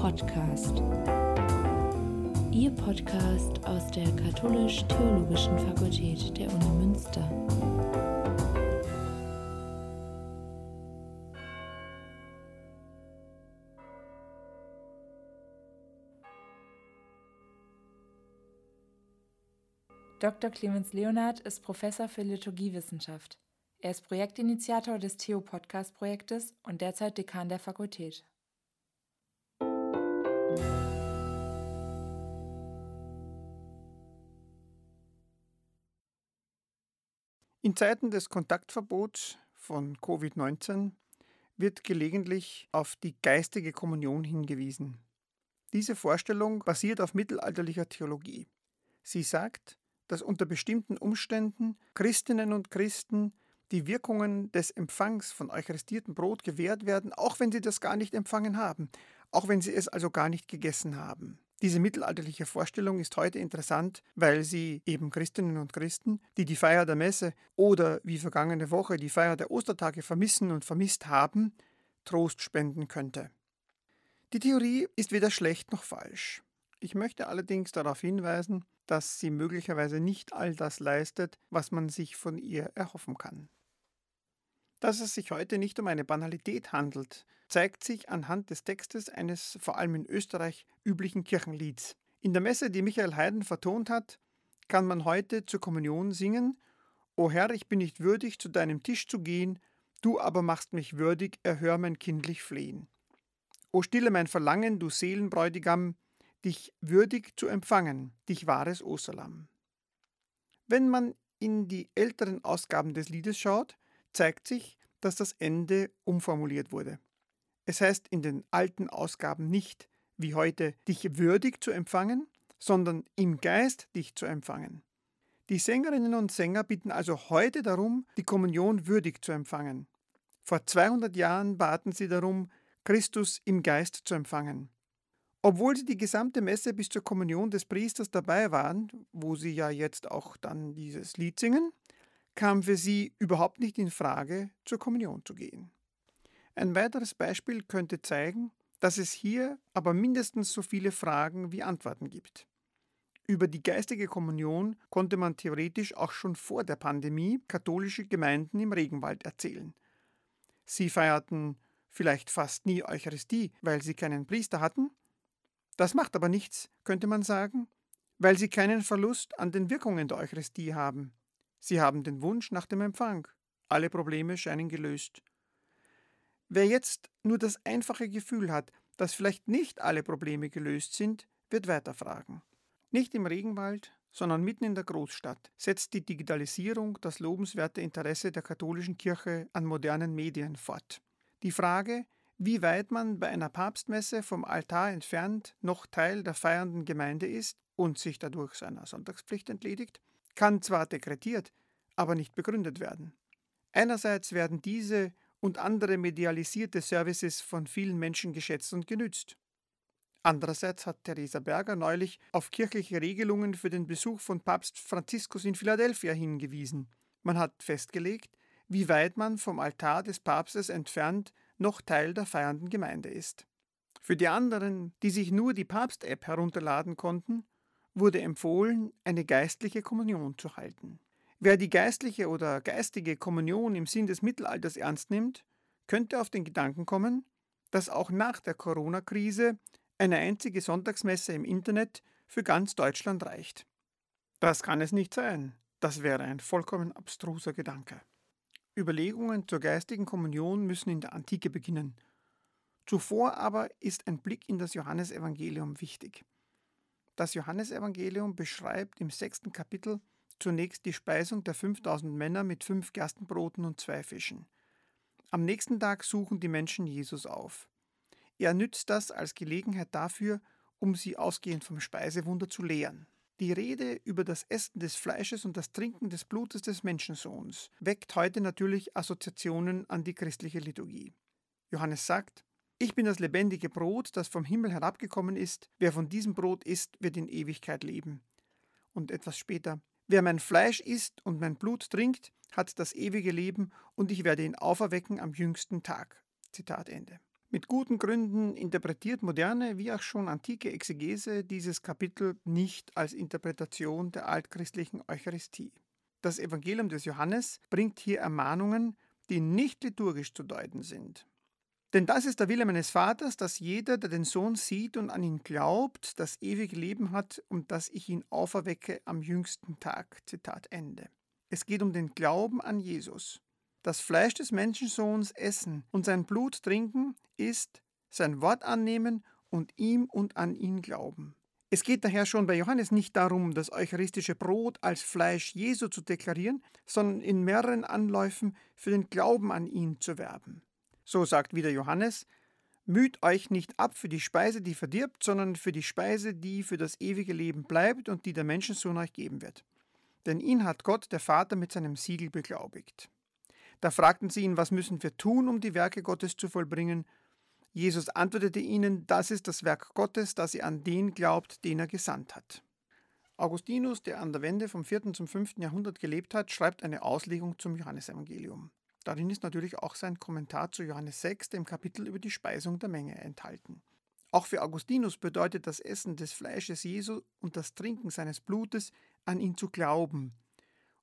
Podcast. Ihr Podcast aus der Katholisch-Theologischen Fakultät der Uni Münster. Dr. Clemens Leonard ist Professor für Liturgiewissenschaft. Er ist Projektinitiator des Theo-Podcast-Projektes und derzeit Dekan der Fakultät. In Zeiten des Kontaktverbots von Covid-19 wird gelegentlich auf die geistige Kommunion hingewiesen. Diese Vorstellung basiert auf mittelalterlicher Theologie. Sie sagt, dass unter bestimmten Umständen Christinnen und Christen die Wirkungen des Empfangs von eucharistiertem Brot gewährt werden, auch wenn sie das gar nicht empfangen haben, auch wenn sie es also gar nicht gegessen haben. Diese mittelalterliche Vorstellung ist heute interessant, weil sie eben Christinnen und Christen, die die Feier der Messe oder wie vergangene Woche die Feier der Ostertage vermissen und vermisst haben, Trost spenden könnte. Die Theorie ist weder schlecht noch falsch. Ich möchte allerdings darauf hinweisen, dass sie möglicherweise nicht all das leistet, was man sich von ihr erhoffen kann. Dass es sich heute nicht um eine Banalität handelt, zeigt sich anhand des Textes eines vor allem in Österreich üblichen Kirchenlieds. In der Messe, die Michael Haydn vertont hat, kann man heute zur Kommunion singen: O Herr, ich bin nicht würdig, zu deinem Tisch zu gehen, du aber machst mich würdig, erhör mein kindlich Flehen. O stille mein Verlangen, du Seelenbräutigam, dich würdig zu empfangen, dich wahres Osterlamm. Wenn man in die älteren Ausgaben des Liedes schaut, zeigt sich, dass das Ende umformuliert wurde. Es heißt in den alten Ausgaben nicht, wie heute, dich würdig zu empfangen, sondern im Geist dich zu empfangen. Die Sängerinnen und Sänger bitten also heute darum, die Kommunion würdig zu empfangen. Vor 200 Jahren baten sie darum, Christus im Geist zu empfangen. Obwohl sie die gesamte Messe bis zur Kommunion des Priesters dabei waren, wo sie ja jetzt auch dann dieses Lied singen, kam für sie überhaupt nicht in Frage, zur Kommunion zu gehen. Ein weiteres Beispiel könnte zeigen, dass es hier aber mindestens so viele Fragen wie Antworten gibt. Über die geistige Kommunion konnte man theoretisch auch schon vor der Pandemie katholische Gemeinden im Regenwald erzählen. Sie feierten vielleicht fast nie Eucharistie, weil sie keinen Priester hatten. Das macht aber nichts, könnte man sagen, weil sie keinen Verlust an den Wirkungen der Eucharistie haben. Sie haben den Wunsch nach dem Empfang. Alle Probleme scheinen gelöst. Wer jetzt nur das einfache Gefühl hat, dass vielleicht nicht alle Probleme gelöst sind, wird weiterfragen. Nicht im Regenwald, sondern mitten in der Großstadt setzt die Digitalisierung das lobenswerte Interesse der katholischen Kirche an modernen Medien fort. Die Frage, wie weit man bei einer Papstmesse vom Altar entfernt noch Teil der feiernden Gemeinde ist und sich dadurch seiner Sonntagspflicht entledigt, kann zwar dekretiert, aber nicht begründet werden. Einerseits werden diese und andere medialisierte Services von vielen Menschen geschätzt und genützt. Andererseits hat Theresa Berger neulich auf kirchliche Regelungen für den Besuch von Papst Franziskus in Philadelphia hingewiesen. Man hat festgelegt, wie weit man vom Altar des Papstes entfernt noch Teil der feiernden Gemeinde ist. Für die anderen, die sich nur die Papst-App herunterladen konnten, wurde empfohlen, eine geistliche Kommunion zu halten. Wer die geistliche oder geistige Kommunion im Sinn des Mittelalters ernst nimmt, könnte auf den Gedanken kommen, dass auch nach der Corona-Krise eine einzige Sonntagsmesse im Internet für ganz Deutschland reicht. Das kann es nicht sein. Das wäre ein vollkommen abstruser Gedanke. Überlegungen zur geistigen Kommunion müssen in der Antike beginnen. Zuvor aber ist ein Blick in das Johannesevangelium wichtig. Das Johannesevangelium beschreibt im sechsten Kapitel zunächst die Speisung der 5000 Männer mit fünf Gerstenbroten und zwei Fischen. Am nächsten Tag suchen die Menschen Jesus auf. Er nützt das als Gelegenheit dafür, um sie ausgehend vom Speisewunder zu lehren. Die Rede über das Essen des Fleisches und das Trinken des Blutes des Menschensohns weckt heute natürlich Assoziationen an die christliche Liturgie. Johannes sagt, ich bin das lebendige Brot, das vom Himmel herabgekommen ist. Wer von diesem Brot isst, wird in Ewigkeit leben. Und etwas später, wer mein Fleisch isst und mein Blut trinkt, hat das ewige Leben und ich werde ihn auferwecken am jüngsten Tag. Zitat Ende. Mit guten Gründen interpretiert moderne wie auch schon antike Exegese dieses Kapitel nicht als Interpretation der altchristlichen Eucharistie. Das Evangelium des Johannes bringt hier Ermahnungen, die nicht liturgisch zu deuten sind. Denn das ist der Wille meines Vaters, dass jeder, der den Sohn sieht und an ihn glaubt, das ewige Leben hat und dass ich ihn auferwecke am jüngsten Tag. Zitat Ende. Es geht um den Glauben an Jesus. Das Fleisch des Menschensohns essen und sein Blut trinken ist sein Wort annehmen und ihm und an ihn glauben. Es geht daher schon bei Johannes nicht darum, das eucharistische Brot als Fleisch Jesu zu deklarieren, sondern in mehreren Anläufen für den Glauben an ihn zu werben. So sagt wieder Johannes, Müht euch nicht ab für die Speise, die verdirbt, sondern für die Speise, die für das ewige Leben bleibt und die der Menschensohn euch geben wird. Denn ihn hat Gott, der Vater, mit seinem Siegel beglaubigt. Da fragten sie ihn, was müssen wir tun, um die Werke Gottes zu vollbringen? Jesus antwortete ihnen, das ist das Werk Gottes, dass ihr an den glaubt, den er gesandt hat. Augustinus, der an der Wende vom 4. zum 5. Jahrhundert gelebt hat, schreibt eine Auslegung zum Johannesevangelium. Darin ist natürlich auch sein Kommentar zu Johannes 6, dem Kapitel über die Speisung der Menge, enthalten. Auch für Augustinus bedeutet das Essen des Fleisches Jesu und das Trinken seines Blutes, an ihn zu glauben.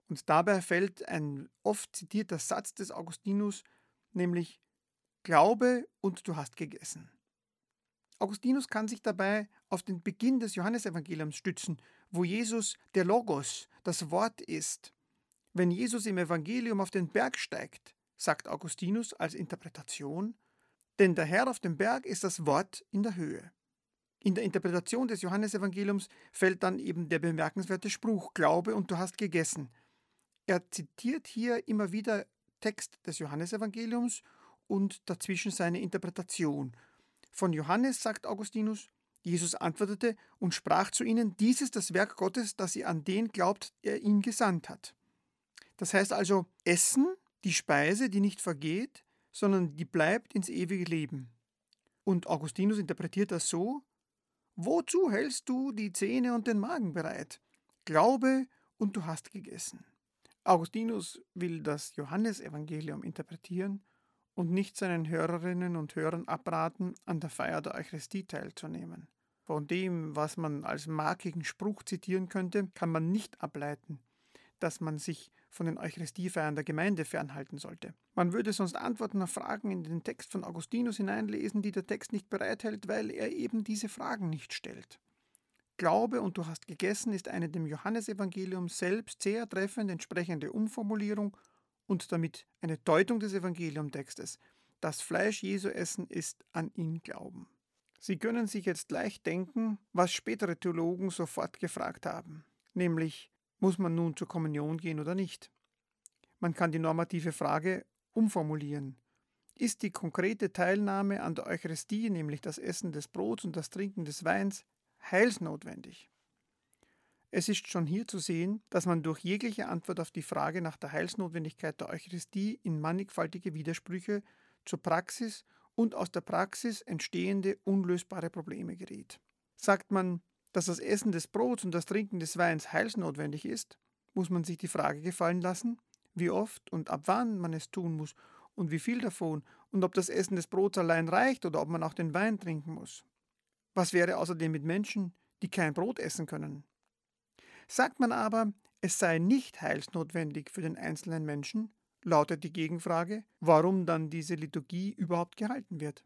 Und dabei fällt ein oft zitierter Satz des Augustinus, nämlich Glaube und du hast gegessen. Augustinus kann sich dabei auf den Beginn des Johannesevangeliums stützen, wo Jesus der Logos, das Wort ist. Wenn Jesus im Evangelium auf den Berg steigt, sagt Augustinus als Interpretation, denn der Herr auf dem Berg ist das Wort in der Höhe. In der Interpretation des Johannesevangeliums fällt dann eben der bemerkenswerte Spruch Glaube und du hast gegessen. Er zitiert hier immer wieder Text des Johannesevangeliums und dazwischen seine Interpretation. Von Johannes sagt Augustinus, Jesus antwortete und sprach zu ihnen, dies ist das Werk Gottes, dass ihr an den glaubt, der ihn gesandt hat. Das heißt also, Essen, die Speise, die nicht vergeht, sondern die bleibt ins ewige Leben. Und Augustinus interpretiert das so, wozu hältst du die Zähne und den Magen bereit? Glaube und du hast gegessen. Augustinus will das Johannesevangelium interpretieren und nicht seinen Hörerinnen und Hörern abraten, an der Feier der Eucharistie teilzunehmen. Von dem, was man als markigen Spruch zitieren könnte, kann man nicht ableiten, dass man sich von den Eucharistiefeiern der Gemeinde fernhalten sollte. Man würde sonst Antworten auf Fragen in den Text von Augustinus hineinlesen, die der Text nicht bereithält, weil er eben diese Fragen nicht stellt. Glaube und du hast gegessen ist eine dem Johannesevangelium selbst sehr treffend entsprechende Umformulierung und damit eine Deutung des Evangeliumtextes. Das Fleisch Jesu essen ist an ihn glauben. Sie können sich jetzt leicht denken, was spätere Theologen sofort gefragt haben, nämlich muss man nun zur Kommunion gehen oder nicht? Man kann die normative Frage umformulieren. Ist die konkrete Teilnahme an der Eucharistie, nämlich das Essen des Brots und das Trinken des Weins, heilsnotwendig? Es ist schon hier zu sehen, dass man durch jegliche Antwort auf die Frage nach der Heilsnotwendigkeit der Eucharistie in mannigfaltige Widersprüche zur Praxis und aus der Praxis entstehende unlösbare Probleme gerät. Sagt man, dass das Essen des Brots und das Trinken des Weins heilsnotwendig ist, muss man sich die Frage gefallen lassen, wie oft und ab wann man es tun muss und wie viel davon und ob das Essen des Brots allein reicht oder ob man auch den Wein trinken muss. Was wäre außerdem mit Menschen, die kein Brot essen können? Sagt man aber, es sei nicht heilsnotwendig für den einzelnen Menschen, lautet die Gegenfrage, warum dann diese Liturgie überhaupt gehalten wird.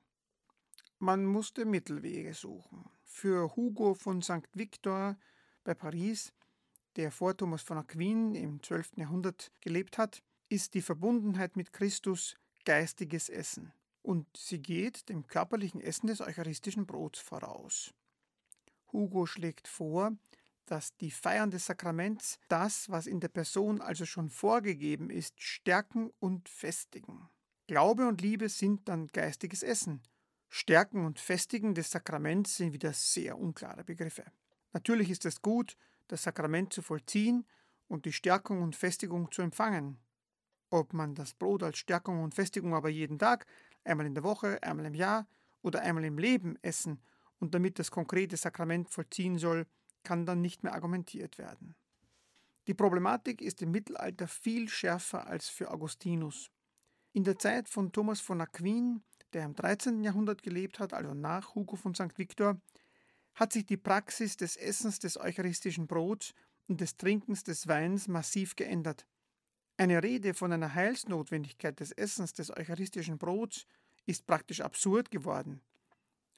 Man musste Mittelwege suchen. Für Hugo von St. Victor bei Paris, der vor Thomas von Aquin im 12. Jahrhundert gelebt hat, ist die Verbundenheit mit Christus geistiges Essen und sie geht dem körperlichen Essen des eucharistischen Brots voraus. Hugo schlägt vor, dass die Feiern des Sakraments das, was in der Person also schon vorgegeben ist, stärken und festigen. Glaube und Liebe sind dann geistiges Essen. Stärken und Festigen des Sakraments sind wieder sehr unklare Begriffe. Natürlich ist es gut, das Sakrament zu vollziehen und die Stärkung und Festigung zu empfangen. Ob man das Brot als Stärkung und Festigung aber jeden Tag, einmal in der Woche, einmal im Jahr oder einmal im Leben essen und damit das konkrete Sakrament vollziehen soll, kann dann nicht mehr argumentiert werden. Die Problematik ist im Mittelalter viel schärfer als für Augustinus. In der Zeit von Thomas von Aquin der im 13. Jahrhundert gelebt hat, also nach Hugo von St. Victor, hat sich die Praxis des Essens des eucharistischen Brots und des Trinkens des Weins massiv geändert. Eine Rede von einer Heilsnotwendigkeit des Essens des eucharistischen Brots ist praktisch absurd geworden.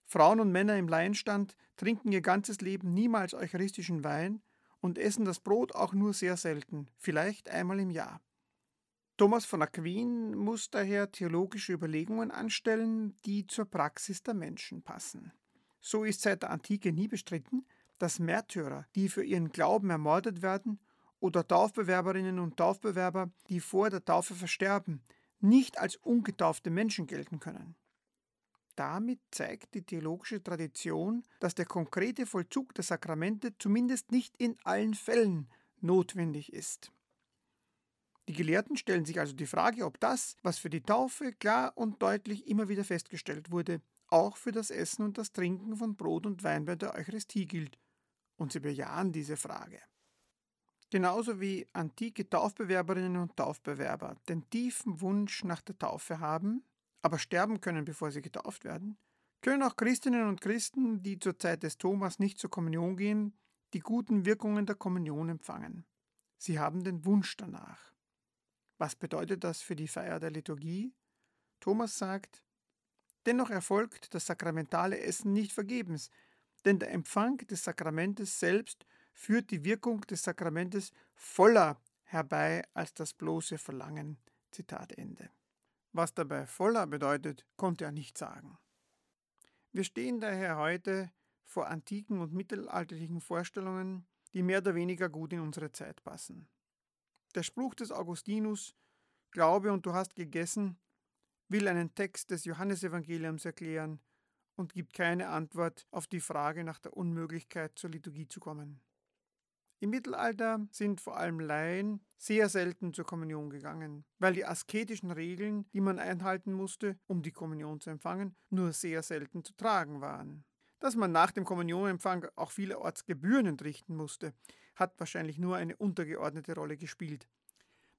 Frauen und Männer im Laienstand trinken ihr ganzes Leben niemals eucharistischen Wein und essen das Brot auch nur sehr selten, vielleicht einmal im Jahr. Thomas von Aquin muss daher theologische Überlegungen anstellen, die zur Praxis der Menschen passen. So ist seit der Antike nie bestritten, dass Märtyrer, die für ihren Glauben ermordet werden, oder Taufbewerberinnen und Taufbewerber, die vor der Taufe versterben, nicht als ungetaufte Menschen gelten können. Damit zeigt die theologische Tradition, dass der konkrete Vollzug der Sakramente zumindest nicht in allen Fällen notwendig ist. Die Gelehrten stellen sich also die Frage, ob das, was für die Taufe klar und deutlich immer wieder festgestellt wurde, auch für das Essen und das Trinken von Brot und Wein bei der Eucharistie gilt. Und sie bejahen diese Frage. Genauso wie antike Taufbewerberinnen und Taufbewerber den tiefen Wunsch nach der Taufe haben, aber sterben können, bevor sie getauft werden, können auch Christinnen und Christen, die zur Zeit des Thomas nicht zur Kommunion gehen, die guten Wirkungen der Kommunion empfangen. Sie haben den Wunsch danach. Was bedeutet das für die Feier der Liturgie? Thomas sagt, dennoch erfolgt das sakramentale Essen nicht vergebens, denn der Empfang des Sakramentes selbst führt die Wirkung des Sakramentes voller herbei als das bloße Verlangen. Zitat Ende. Was dabei voller bedeutet, konnte er nicht sagen. Wir stehen daher heute vor antiken und mittelalterlichen Vorstellungen, die mehr oder weniger gut in unsere Zeit passen. Der Spruch des Augustinus, Glaube und du hast gegessen, will einen Text des Johannesevangeliums erklären und gibt keine Antwort auf die Frage nach der Unmöglichkeit zur Liturgie zu kommen. Im Mittelalter sind vor allem Laien sehr selten zur Kommunion gegangen, weil die asketischen Regeln, die man einhalten musste, um die Kommunion zu empfangen, nur sehr selten zu tragen waren. Dass man nach dem Kommunionempfang auch vielerorts Gebühren entrichten musste, hat wahrscheinlich nur eine untergeordnete Rolle gespielt.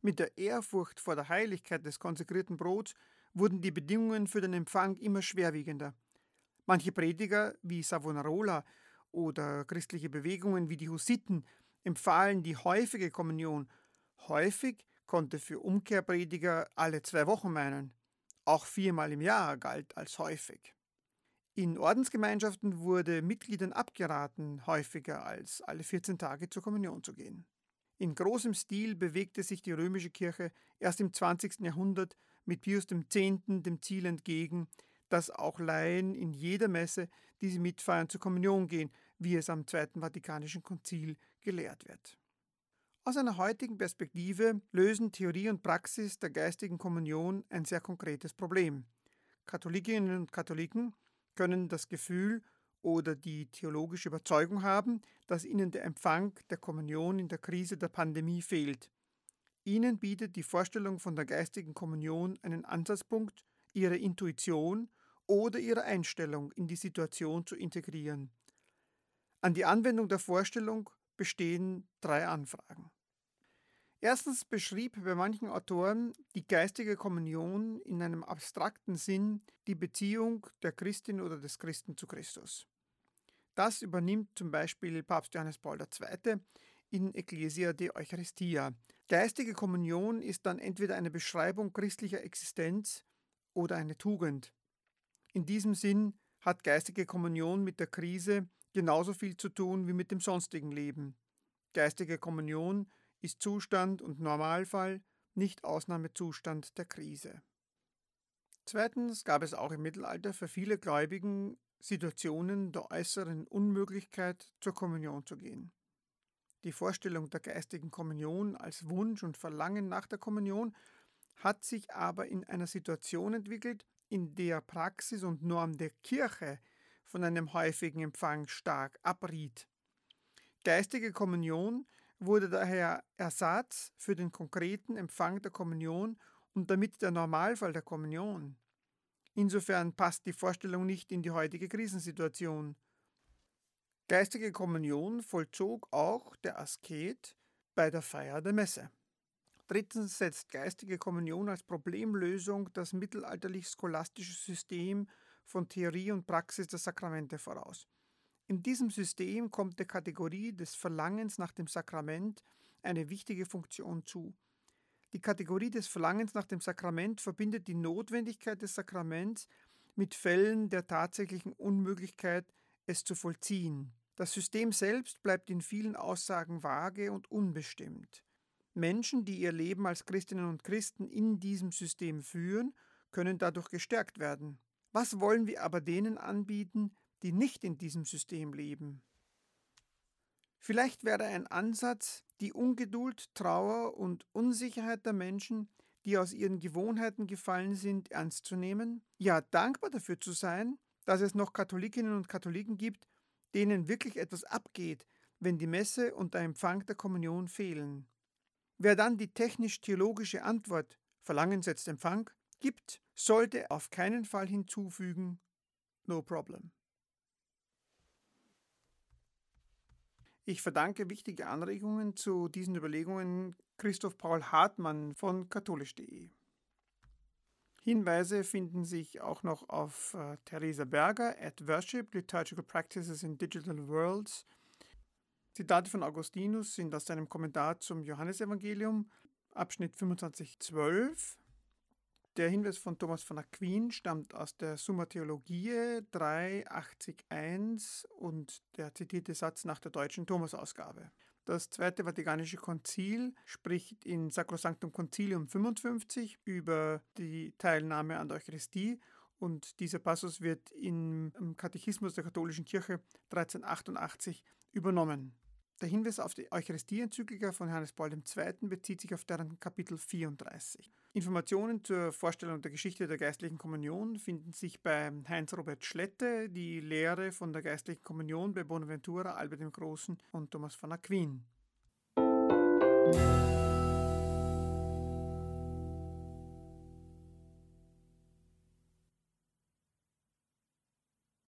Mit der Ehrfurcht vor der Heiligkeit des konsekrierten Brots wurden die Bedingungen für den Empfang immer schwerwiegender. Manche Prediger wie Savonarola oder christliche Bewegungen wie die Hussiten empfahlen die häufige Kommunion. Häufig konnte für Umkehrprediger alle zwei Wochen meinen. Auch viermal im Jahr galt als häufig. In Ordensgemeinschaften wurde Mitgliedern abgeraten, häufiger als alle 14 Tage zur Kommunion zu gehen. In großem Stil bewegte sich die römische Kirche erst im 20. Jahrhundert mit Pius X. dem Ziel entgegen, dass auch Laien in jeder Messe, die sie mitfeiern, zur Kommunion gehen, wie es am Zweiten Vatikanischen Konzil gelehrt wird. Aus einer heutigen Perspektive lösen Theorie und Praxis der geistigen Kommunion ein sehr konkretes Problem. Katholikinnen und Katholiken können das Gefühl oder die theologische Überzeugung haben, dass ihnen der Empfang der Kommunion in der Krise der Pandemie fehlt. Ihnen bietet die Vorstellung von der geistigen Kommunion einen Ansatzpunkt, ihre Intuition oder ihre Einstellung in die Situation zu integrieren. An die Anwendung der Vorstellung bestehen drei Anfragen. Erstens beschrieb bei manchen Autoren die geistige Kommunion in einem abstrakten Sinn die Beziehung der Christin oder des Christen zu Christus. Das übernimmt zum Beispiel Papst Johannes Paul II. in Ecclesia de Eucharistia. Geistige Kommunion ist dann entweder eine Beschreibung christlicher Existenz oder eine Tugend. In diesem Sinn hat geistige Kommunion mit der Krise genauso viel zu tun wie mit dem sonstigen Leben. Geistige Kommunion ist Zustand und Normalfall, nicht Ausnahmezustand der Krise. Zweitens gab es auch im Mittelalter für viele Gläubigen Situationen der äußeren Unmöglichkeit, zur Kommunion zu gehen. Die Vorstellung der geistigen Kommunion als Wunsch und Verlangen nach der Kommunion hat sich aber in einer Situation entwickelt, in der Praxis und Norm der Kirche von einem häufigen Empfang stark abriet. Geistige Kommunion wurde daher Ersatz für den konkreten Empfang der Kommunion und damit der Normalfall der Kommunion. Insofern passt die Vorstellung nicht in die heutige Krisensituation. Geistige Kommunion vollzog auch der Asket bei der Feier der Messe. Drittens setzt geistige Kommunion als Problemlösung das mittelalterlich-scholastische System von Theorie und Praxis der Sakramente voraus. In diesem System kommt der Kategorie des Verlangens nach dem Sakrament eine wichtige Funktion zu. Die Kategorie des Verlangens nach dem Sakrament verbindet die Notwendigkeit des Sakraments mit Fällen der tatsächlichen Unmöglichkeit, es zu vollziehen. Das System selbst bleibt in vielen Aussagen vage und unbestimmt. Menschen, die ihr Leben als Christinnen und Christen in diesem System führen, können dadurch gestärkt werden. Was wollen wir aber denen anbieten, die nicht in diesem System leben? Vielleicht wäre ein Ansatz, die Ungeduld, Trauer und Unsicherheit der Menschen, die aus ihren Gewohnheiten gefallen sind, ernst zu nehmen, ja dankbar dafür zu sein, dass es noch Katholikinnen und Katholiken gibt, denen wirklich etwas abgeht, wenn die Messe und der Empfang der Kommunion fehlen. Wer dann die technisch-theologische Antwort Verlangen setzt Empfang gibt, sollte auf keinen Fall hinzufügen No problem. Ich verdanke wichtige Anregungen zu diesen Überlegungen Christoph Paul Hartmann von katholisch.de. Hinweise finden sich auch noch auf äh, Theresa Berger at Worship Liturgical Practices in Digital Worlds. Zitate von Augustinus sind aus seinem Kommentar zum Johannesevangelium, Abschnitt 2512. Der Hinweis von Thomas von Aquin stammt aus der Summa Theologiae 381 und der zitierte Satz nach der deutschen Thomasausgabe. Das Zweite Vatikanische Konzil spricht in Sacrosanctum Concilium 55 über die Teilnahme an der Eucharistie und dieser Passus wird im Katechismus der katholischen Kirche 1388 übernommen. Der Hinweis auf die Eucharistie-Enzyklika von Johannes Paul II. bezieht sich auf deren Kapitel 34. Informationen zur Vorstellung der Geschichte der geistlichen Kommunion finden sich bei Heinz-Robert Schlette, die Lehre von der geistlichen Kommunion bei Bonaventura, Albert dem Großen und Thomas von Aquin. Musik